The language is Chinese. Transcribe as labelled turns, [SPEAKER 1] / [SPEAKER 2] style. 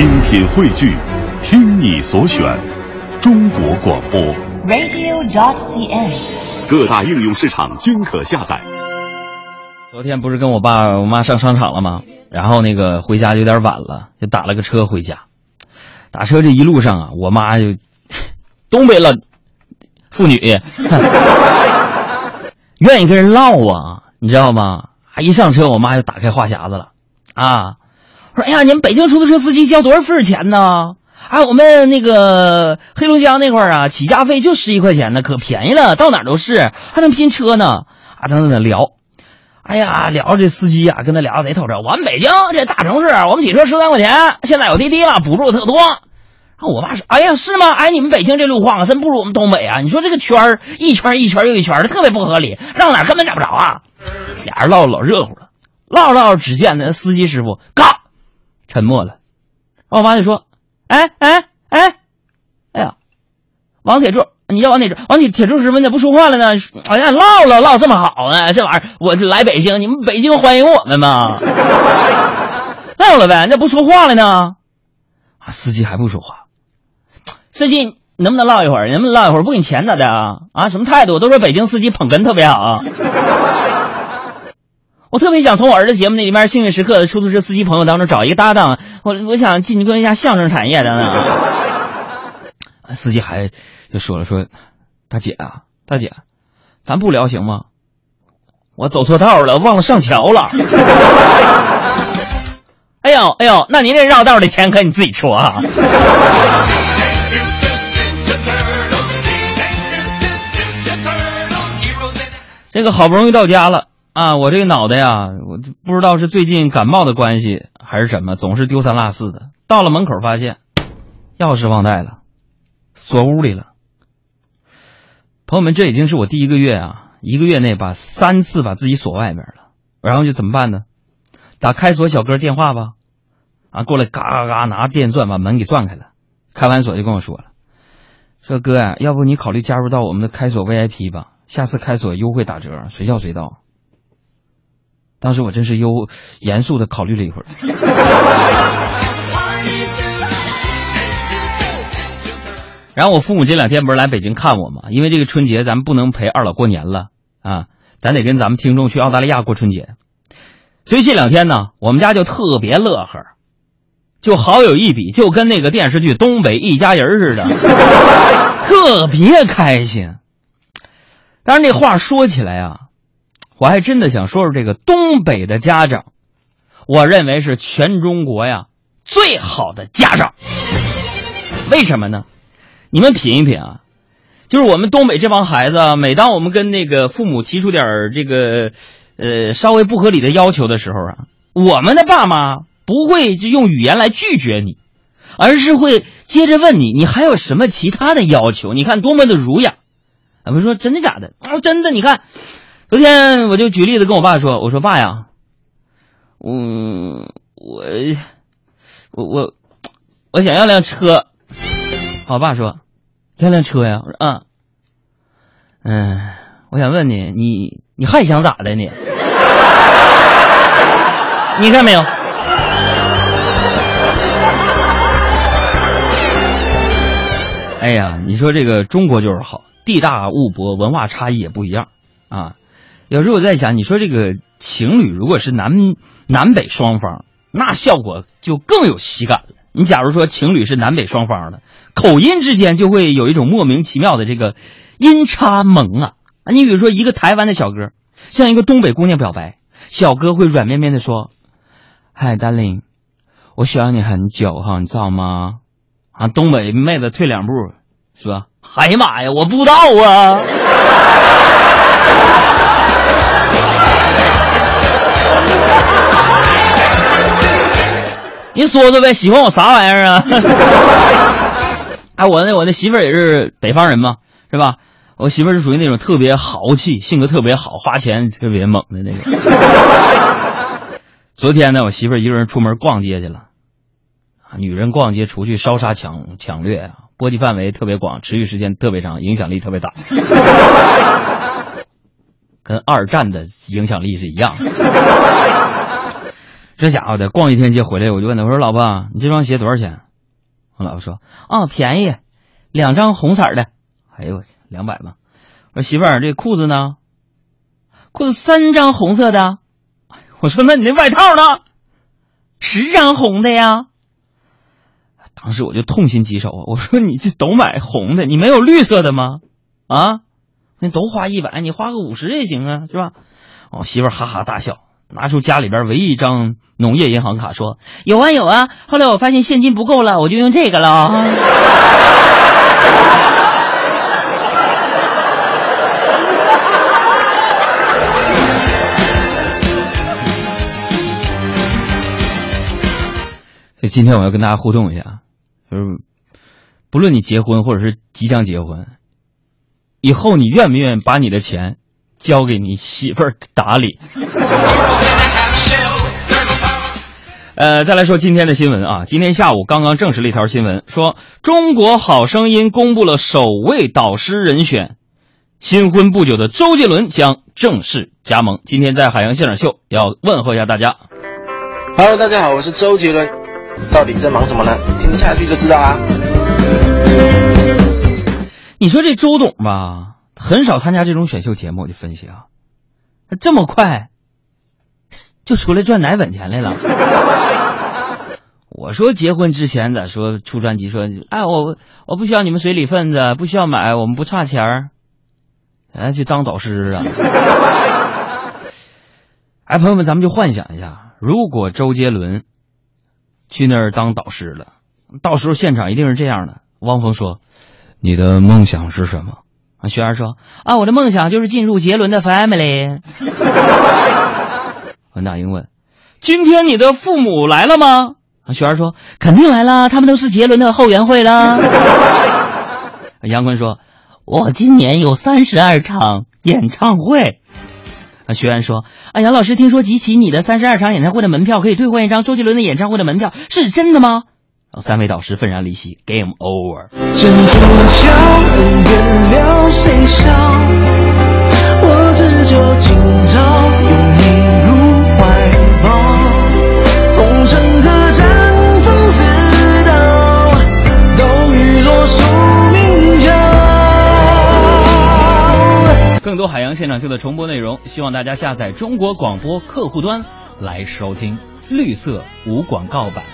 [SPEAKER 1] 精品汇聚，听你所选，中国广播。
[SPEAKER 2] radio.dot.cn，。
[SPEAKER 1] 各大应用市场均可下载。
[SPEAKER 3] 昨天不是跟我爸我妈上商场了吗？然后那个回家有点晚了，就打了个车回家。打车这一路上啊，我妈就东北老妇女，愿意跟人唠啊，你知道吗？啊，一上车，我妈就打开话匣子了，啊，说：“哎呀，你们北京出租车司机交多少份钱呢？啊，我们那个黑龙江那块儿啊，起价费就十一块钱呢，可便宜了，到哪都是，还能拼车呢。啊，等等等聊。”哎呀，聊这司机啊，跟他聊得贼透彻。我们北京这大城市，我们洗车十三块钱，现在有滴滴了，补助特多。然后我爸说：“哎呀，是吗？哎，你们北京这路况，真不如我们东北啊！你说这个圈儿一圈一圈又一圈的，特别不合理，绕哪根本找不着啊！”俩人唠得老热乎了，唠着唠着，只见那司机师傅嘎沉默了。我妈就说：“哎哎哎，哎呀，王铁柱。”你叫王铁柱，王铁铁柱师傅，你咋不说话了呢？哎呀，唠唠唠这么好呢，这玩意儿我来北京，你们北京欢迎我们吗？唠了呗，那不说话了呢？啊，司机还不说话。司机，你能不能唠一会儿？能不能唠一会儿？不给你钱咋的啊？啊，什么态度？都说北京司机捧哏特别好啊。我特别想从我儿子节目那里面幸运时刻的出租车司机朋友当中找一个搭档，我我想进军一下相声产业的呢。司机还。就说了说，大姐啊，大姐，咱不聊行吗？我走错道了，忘了上桥了。哎呦哎呦，那您这绕道的钱可你自己出啊。这个好不容易到家了啊，我这个脑袋呀，我不知道是最近感冒的关系还是什么，总是丢三落四的。到了门口发现钥匙忘带了，锁屋里了。朋友们，这已经是我第一个月啊，一个月内把三次把自己锁外面了，然后就怎么办呢？打开锁小哥电话吧，啊，过来嘎嘎嘎拿电钻把门给钻开了，开完锁就跟我说了，说哥呀、要不你考虑加入到我们的开锁 VIP 吧，下次开锁优惠打折，随叫随到。当时我真是又严肃的考虑了一会儿。然后我父母这两天不是来北京看我吗？因为这个春节咱们不能陪二老过年了啊，咱得跟咱们听众去澳大利亚过春节。所以这两天呢，我们家就特别乐呵，就好有一比，就跟那个电视剧《东北一家人》似的，特别开心。但是那话说起来啊，我还真的想说说这个东北的家长，我认为是全中国呀最好的家长。为什么呢？你们品一品啊，就是我们东北这帮孩子啊，每当我们跟那个父母提出点这个，呃，稍微不合理的要求的时候啊，我们的爸妈不会就用语言来拒绝你，而是会接着问你，你还有什么其他的要求？你看多么的儒雅。我们说真的假的？啊，真的。你看，昨天我就举例子跟我爸说，我说爸呀，我我我我我想要辆车。我爸说：“要辆车呀。”我说：“嗯，嗯，我想问你，你你还想咋的你？你看没有？哎呀，你说这个中国就是好，地大物博，文化差异也不一样啊。有时候我在想，你说这个情侣如果是南南北双方，那效果就更有喜感了。你假如说情侣是南北双方的。口音之间就会有一种莫名其妙的这个音差萌啊！你比如说一个台湾的小哥向一个东北姑娘表白，小哥会软绵绵的说：“嗨丹玲我喜欢你很久哈，你知道吗？”啊，东北妹子退两步说：“ 哎呀妈呀，我不知道啊。”你说说呗，喜欢我啥玩意儿啊？哎，我那我那媳妇儿也是北方人嘛，是吧？我媳妇儿是属于那种特别豪气、性格特别好、花钱特别猛的那种。昨天呢，我媳妇儿一个人出门逛街去了，啊，女人逛街出去烧杀抢抢掠啊，波及范围特别广，持续时间特别长，影响力特别大，跟二战的影响力是一样的。这家伙的逛一天街回来，我就问他，我说老婆，你这双鞋多少钱？我老婆说，啊，便宜，两张红色的。哎呦我去，两百吧。我说媳妇儿，这裤子呢？裤子三张红色的。我说那你那外套呢？十张红的呀。当时我就痛心疾首啊！我说你这都买红的，你没有绿色的吗？啊，那都花一百，你花个五十也行啊，是吧？我媳妇哈哈大笑，拿出家里边唯一一张农业银行卡，说有啊有啊。后来我发现现金不够了，我就用这个了。所以今天我要跟大家互动一下，就是不论你结婚或者是即将结婚，以后你愿不愿意把你的钱交给你媳妇儿打理？呃，再来说今天的新闻啊，今天下午刚刚证实了一条新闻，说《中国好声音》公布了首位导师人选，新婚不久的周杰伦将正式加盟。今天在海洋现场秀要问候一下大家。
[SPEAKER 2] Hello，大家好，我是周杰伦。到底在忙什么呢？听下去就知道啊。
[SPEAKER 3] 你说这周董吧，很少参加这种选秀节目。我就分析啊，他这么快就出来赚奶粉钱来了。我说结婚之前咋说出专辑说，哎我我不需要你们随礼份子，不需要买，我们不差钱儿，哎去当导师啊。哎，朋友们，咱们就幻想一下，如果周杰伦去那儿当导师了，到时候现场一定是这样的。汪峰说：“你的梦想是什么？”啊，学儿说：“啊，我的梦想就是进入杰伦的 family。”文大英问：“今天你的父母来了吗？”啊，学儿说：“肯定来了，他们都是杰伦的后援会了。”杨坤说：“我今年有三十二场演唱会。”啊，学员说：“啊，杨老师，听说集齐你的三十二场演唱会的门票可以兑换一张周杰伦的演唱会的门票，是真的吗？”然后三位导师愤然离席，Game over。
[SPEAKER 4] 珍珠桥的原料谁笑？我只求今朝拥你入怀抱，红尘客栈风似刀，骤雨落宿命桥。
[SPEAKER 3] 更多海洋现场秀的重播内容，希望大家下载中国广播客户端来收听绿色无广告版。